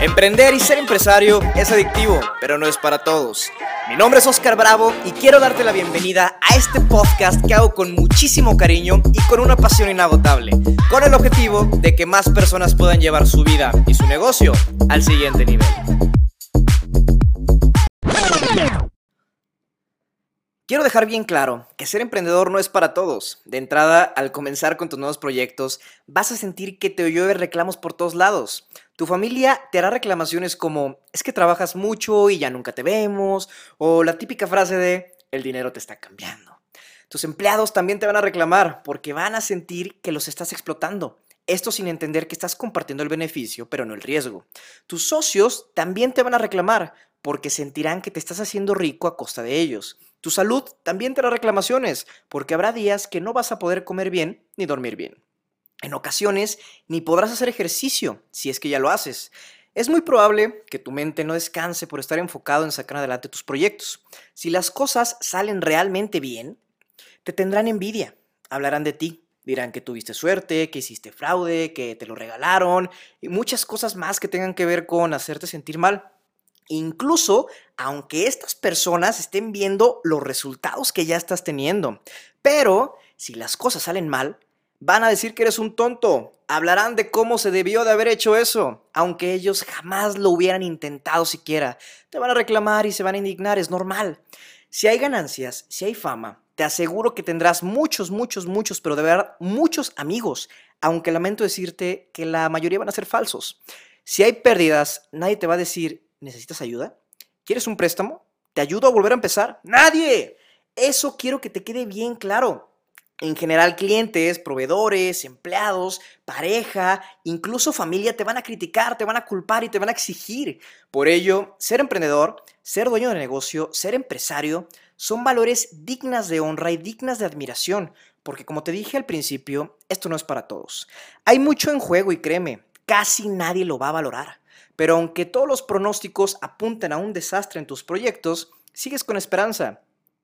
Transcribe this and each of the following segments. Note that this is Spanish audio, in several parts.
Emprender y ser empresario es adictivo, pero no es para todos. Mi nombre es Oscar Bravo y quiero darte la bienvenida a este podcast que hago con muchísimo cariño y con una pasión inagotable, con el objetivo de que más personas puedan llevar su vida y su negocio al siguiente nivel. Quiero dejar bien claro que ser emprendedor no es para todos. De entrada, al comenzar con tus nuevos proyectos, vas a sentir que te llueve reclamos por todos lados. Tu familia te hará reclamaciones como, es que trabajas mucho y ya nunca te vemos, o la típica frase de, el dinero te está cambiando. Tus empleados también te van a reclamar porque van a sentir que los estás explotando. Esto sin entender que estás compartiendo el beneficio, pero no el riesgo. Tus socios también te van a reclamar porque sentirán que te estás haciendo rico a costa de ellos. Tu salud también te hará reclamaciones, porque habrá días que no vas a poder comer bien ni dormir bien. En ocasiones ni podrás hacer ejercicio, si es que ya lo haces. Es muy probable que tu mente no descanse por estar enfocado en sacar adelante tus proyectos. Si las cosas salen realmente bien, te tendrán envidia, hablarán de ti, dirán que tuviste suerte, que hiciste fraude, que te lo regalaron y muchas cosas más que tengan que ver con hacerte sentir mal. Incluso aunque estas personas estén viendo los resultados que ya estás teniendo. Pero si las cosas salen mal, van a decir que eres un tonto. Hablarán de cómo se debió de haber hecho eso, aunque ellos jamás lo hubieran intentado siquiera. Te van a reclamar y se van a indignar, es normal. Si hay ganancias, si hay fama, te aseguro que tendrás muchos, muchos, muchos, pero de verdad muchos amigos, aunque lamento decirte que la mayoría van a ser falsos. Si hay pérdidas, nadie te va a decir, ¿Necesitas ayuda? ¿Quieres un préstamo? ¿Te ayudo a volver a empezar? Nadie. Eso quiero que te quede bien claro. En general, clientes, proveedores, empleados, pareja, incluso familia te van a criticar, te van a culpar y te van a exigir. Por ello, ser emprendedor, ser dueño de negocio, ser empresario, son valores dignas de honra y dignas de admiración, porque como te dije al principio, esto no es para todos. Hay mucho en juego y créeme, casi nadie lo va a valorar. Pero aunque todos los pronósticos apunten a un desastre en tus proyectos, sigues con esperanza,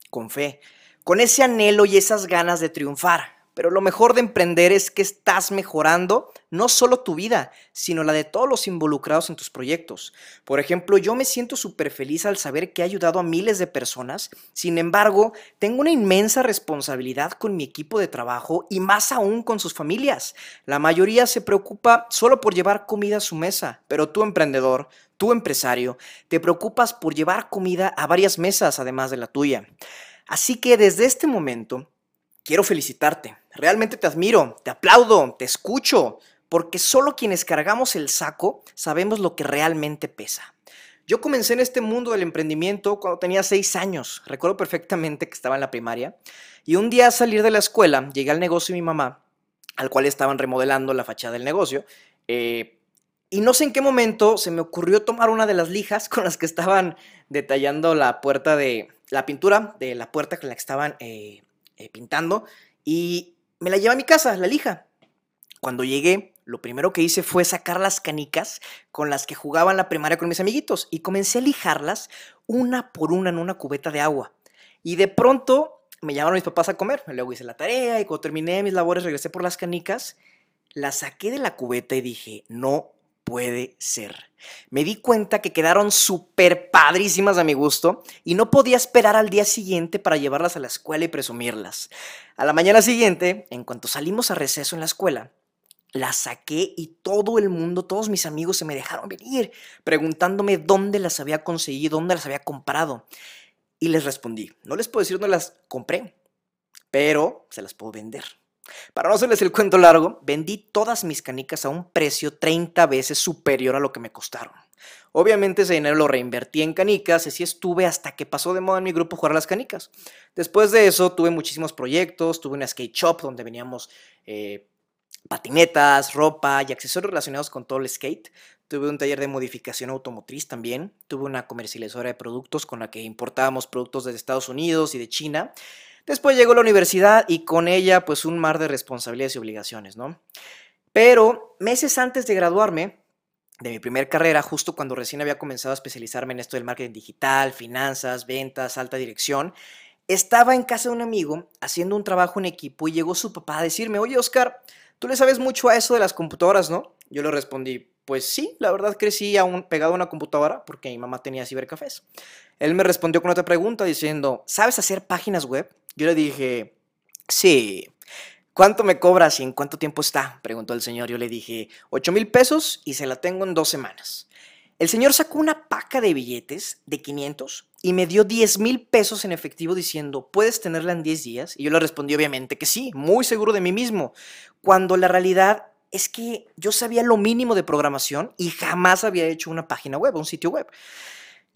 con fe, con ese anhelo y esas ganas de triunfar. Pero lo mejor de emprender es que estás mejorando no solo tu vida, sino la de todos los involucrados en tus proyectos. Por ejemplo, yo me siento súper feliz al saber que he ayudado a miles de personas. Sin embargo, tengo una inmensa responsabilidad con mi equipo de trabajo y más aún con sus familias. La mayoría se preocupa solo por llevar comida a su mesa, pero tú emprendedor, tú empresario, te preocupas por llevar comida a varias mesas además de la tuya. Así que desde este momento, quiero felicitarte. Realmente te admiro, te aplaudo, te escucho, porque solo quienes cargamos el saco sabemos lo que realmente pesa. Yo comencé en este mundo del emprendimiento cuando tenía seis años. Recuerdo perfectamente que estaba en la primaria. Y un día al salir de la escuela, llegué al negocio de mi mamá, al cual estaban remodelando la fachada del negocio. Eh, y no sé en qué momento se me ocurrió tomar una de las lijas con las que estaban detallando la puerta de la pintura de la puerta con la que estaban eh, eh, pintando y me la llevé a mi casa, la lija. Cuando llegué, lo primero que hice fue sacar las canicas con las que jugaba en la primaria con mis amiguitos y comencé a lijarlas una por una en una cubeta de agua. Y de pronto me llamaron mis papás a comer. Luego hice la tarea y cuando terminé mis labores regresé por las canicas, las saqué de la cubeta y dije, no puede ser. Me di cuenta que quedaron súper padrísimas a mi gusto y no podía esperar al día siguiente para llevarlas a la escuela y presumirlas. A la mañana siguiente, en cuanto salimos a receso en la escuela, las saqué y todo el mundo, todos mis amigos se me dejaron venir preguntándome dónde las había conseguido, dónde las había comprado. Y les respondí, no les puedo decir dónde las compré, pero se las puedo vender. Para no hacerles el cuento largo, vendí todas mis canicas a un precio 30 veces superior a lo que me costaron. Obviamente ese dinero lo reinvertí en canicas así estuve hasta que pasó de moda en mi grupo jugar las canicas. Después de eso tuve muchísimos proyectos, tuve una skate shop donde veníamos eh, patinetas, ropa y accesorios relacionados con todo el skate. Tuve un taller de modificación automotriz también. Tuve una comercializadora de productos con la que importábamos productos desde Estados Unidos y de China. Después llegó la universidad y con ella pues un mar de responsabilidades y obligaciones, ¿no? Pero meses antes de graduarme de mi primer carrera, justo cuando recién había comenzado a especializarme en esto del marketing digital, finanzas, ventas, alta dirección, estaba en casa de un amigo haciendo un trabajo en equipo y llegó su papá a decirme, oye Oscar, tú le sabes mucho a eso de las computadoras, ¿no? Yo le respondí, pues sí, la verdad crecí aún pegado a una computadora porque mi mamá tenía cibercafés. Él me respondió con otra pregunta diciendo, ¿sabes hacer páginas web? Yo le dije, sí. ¿Cuánto me cobras y en cuánto tiempo está? Preguntó el señor. Yo le dije, 8 mil pesos y se la tengo en dos semanas. El señor sacó una paca de billetes de 500 y me dio 10 mil pesos en efectivo diciendo, ¿puedes tenerla en 10 días? Y yo le respondí obviamente que sí, muy seguro de mí mismo, cuando la realidad es que yo sabía lo mínimo de programación y jamás había hecho una página web, un sitio web.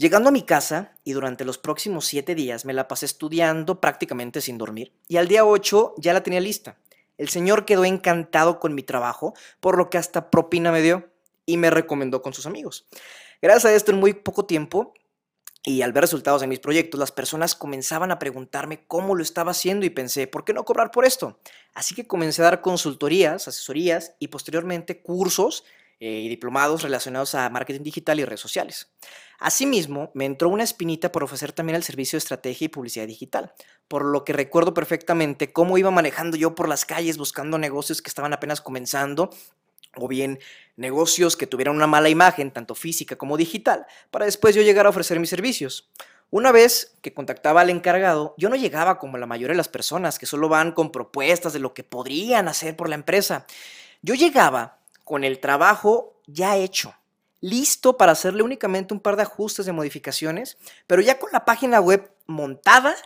Llegando a mi casa y durante los próximos 7 días me la pasé estudiando prácticamente sin dormir y al día 8 ya la tenía lista. El señor quedó encantado con mi trabajo, por lo que hasta propina me dio y me recomendó con sus amigos. Gracias a esto, en muy poco tiempo y al ver resultados en mis proyectos, las personas comenzaban a preguntarme cómo lo estaba haciendo y pensé, ¿por qué no cobrar por esto? Así que comencé a dar consultorías, asesorías y posteriormente cursos y diplomados relacionados a marketing digital y redes sociales. Asimismo, me entró una espinita por ofrecer también el servicio de estrategia y publicidad digital, por lo que recuerdo perfectamente cómo iba manejando yo por las calles buscando negocios que estaban apenas comenzando o bien negocios que tuvieran una mala imagen, tanto física como digital, para después yo llegar a ofrecer mis servicios. Una vez que contactaba al encargado, yo no llegaba como la mayoría de las personas que solo van con propuestas de lo que podrían hacer por la empresa. Yo llegaba con el trabajo ya hecho, listo para hacerle únicamente un par de ajustes de modificaciones, pero ya con la página web montada,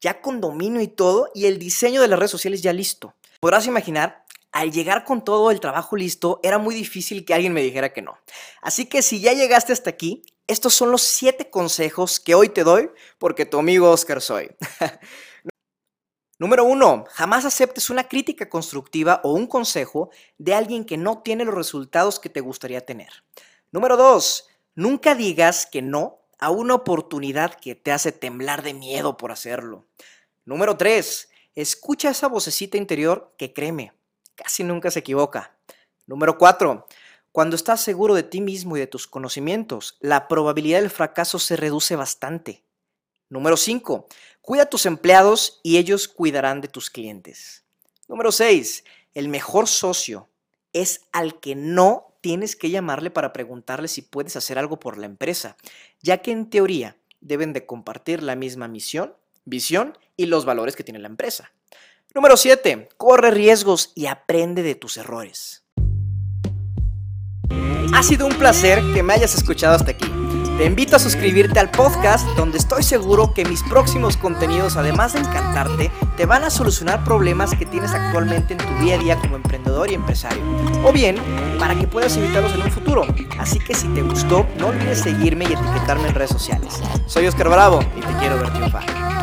ya con dominio y todo, y el diseño de las redes sociales ya listo. Podrás imaginar al llegar con todo el trabajo listo, era muy difícil que alguien me dijera que no. Así que si ya llegaste hasta aquí, estos son los siete consejos que hoy te doy porque tu amigo Oscar soy. Número uno, jamás aceptes una crítica constructiva o un consejo de alguien que no tiene los resultados que te gustaría tener. Número dos, nunca digas que no a una oportunidad que te hace temblar de miedo por hacerlo. Número tres, escucha esa vocecita interior que créeme, casi nunca se equivoca. Número 4. Cuando estás seguro de ti mismo y de tus conocimientos, la probabilidad del fracaso se reduce bastante. Número 5. Cuida a tus empleados y ellos cuidarán de tus clientes. Número 6. El mejor socio es al que no tienes que llamarle para preguntarle si puedes hacer algo por la empresa, ya que en teoría deben de compartir la misma misión, visión y los valores que tiene la empresa. Número 7. Corre riesgos y aprende de tus errores. Ha sido un placer que me hayas escuchado hasta aquí. Te invito a suscribirte al podcast donde estoy seguro que mis próximos contenidos, además de encantarte, te van a solucionar problemas que tienes actualmente en tu día a día como emprendedor y empresario. O bien, para que puedas evitarlos en un futuro. Así que si te gustó, no olvides seguirme y etiquetarme en redes sociales. Soy Oscar Bravo y te quiero ver triunfar.